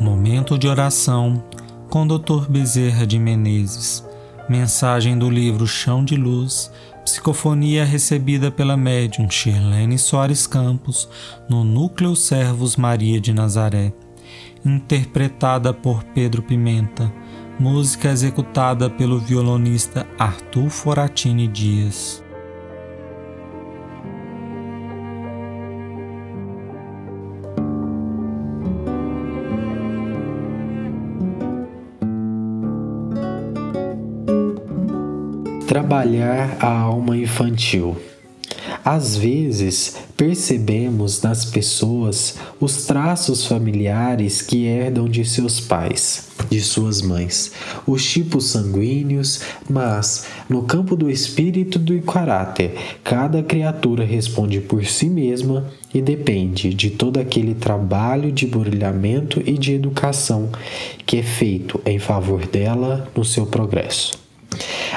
Momento de oração com Dr. Bezerra de Menezes. Mensagem do livro Chão de Luz, psicofonia recebida pela médium Shirlene Soares Campos no Núcleo Servos Maria de Nazaré. Interpretada por Pedro Pimenta. Música executada pelo violonista Arthur Foratini Dias. Trabalhar a alma infantil. Às vezes, percebemos nas pessoas os traços familiares que herdam de seus pais, de suas mães, os tipos sanguíneos, mas, no campo do espírito e do caráter, cada criatura responde por si mesma e depende de todo aquele trabalho de brilhamento e de educação que é feito em favor dela no seu progresso.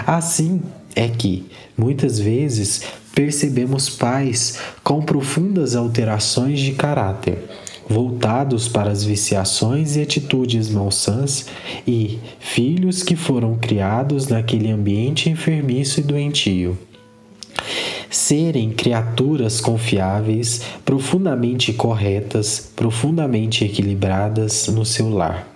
Assim é que, muitas vezes, percebemos pais com profundas alterações de caráter, voltados para as viciações e atitudes malsãs, e filhos que foram criados naquele ambiente enfermiço e doentio serem criaturas confiáveis, profundamente corretas, profundamente equilibradas no seu lar.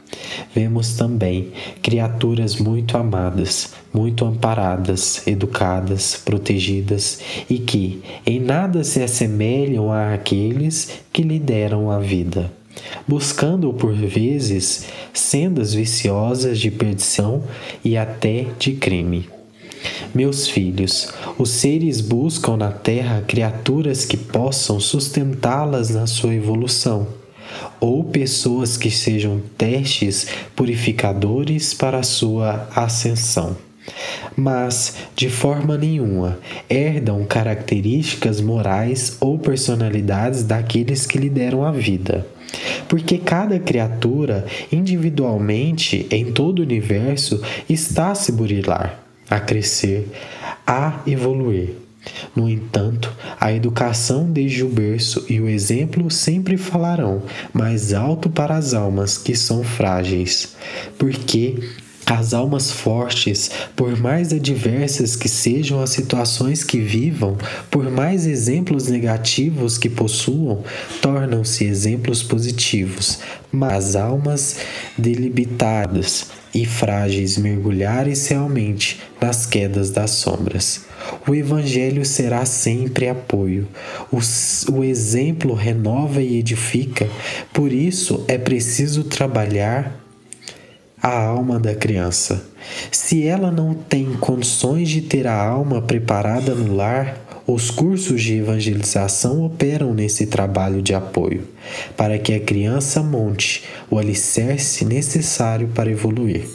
Vemos também criaturas muito amadas, muito amparadas, educadas, protegidas e que em nada se assemelham àqueles que lhe deram a vida, buscando por vezes sendas viciosas de perdição e até de crime. Meus filhos, os seres buscam na terra criaturas que possam sustentá-las na sua evolução ou pessoas que sejam testes purificadores para sua ascensão. Mas, de forma nenhuma, herdam características morais ou personalidades daqueles que lhe deram a vida. Porque cada criatura, individualmente, em todo o universo, está a se burilar, a crescer, a evoluir. No entanto, a educação desde o berço e o exemplo sempre falarão mais alto para as almas que são frágeis, porque as almas fortes, por mais adversas que sejam as situações que vivam, por mais exemplos negativos que possuam, tornam-se exemplos positivos. Mas almas debilitadas e frágeis mergulhares realmente nas quedas das sombras. O Evangelho será sempre apoio. O, o exemplo renova e edifica, por isso é preciso trabalhar a alma da criança. Se ela não tem condições de ter a alma preparada no lar, os cursos de evangelização operam nesse trabalho de apoio, para que a criança monte o alicerce necessário para evoluir.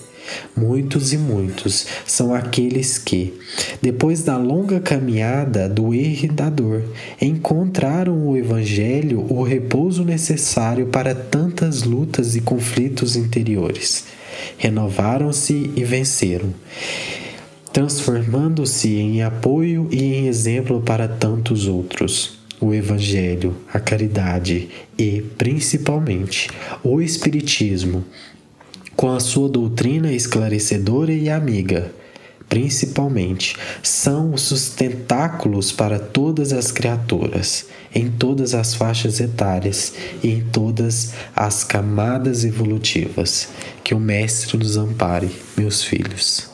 Muitos e muitos são aqueles que, depois da longa caminhada do erro e da dor, encontraram o Evangelho o repouso necessário para tantas lutas e conflitos interiores. Renovaram-se e venceram, transformando-se em apoio e em exemplo para tantos outros o Evangelho, a caridade e, principalmente, o Espiritismo com a sua doutrina esclarecedora e amiga, principalmente, são os sustentáculos para todas as criaturas, em todas as faixas etárias e em todas as camadas evolutivas. Que o Mestre nos ampare, meus filhos.